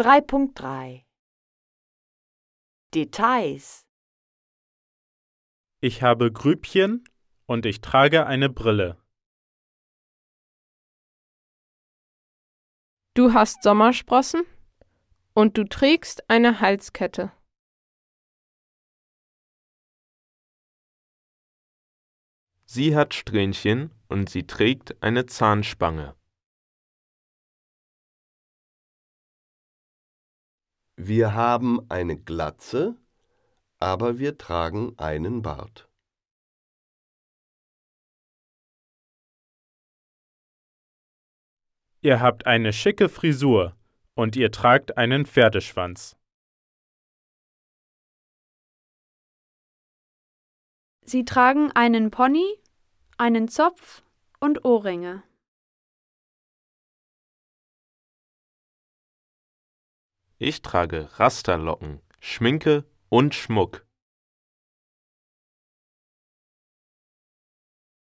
3.3 Details Ich habe Grübchen und ich trage eine Brille. Du hast Sommersprossen und du trägst eine Halskette. Sie hat Strähnchen und sie trägt eine Zahnspange. Wir haben eine Glatze, aber wir tragen einen Bart. Ihr habt eine schicke Frisur und ihr tragt einen Pferdeschwanz. Sie tragen einen Pony, einen Zopf und Ohrringe. Ich trage Rasterlocken, Schminke und Schmuck.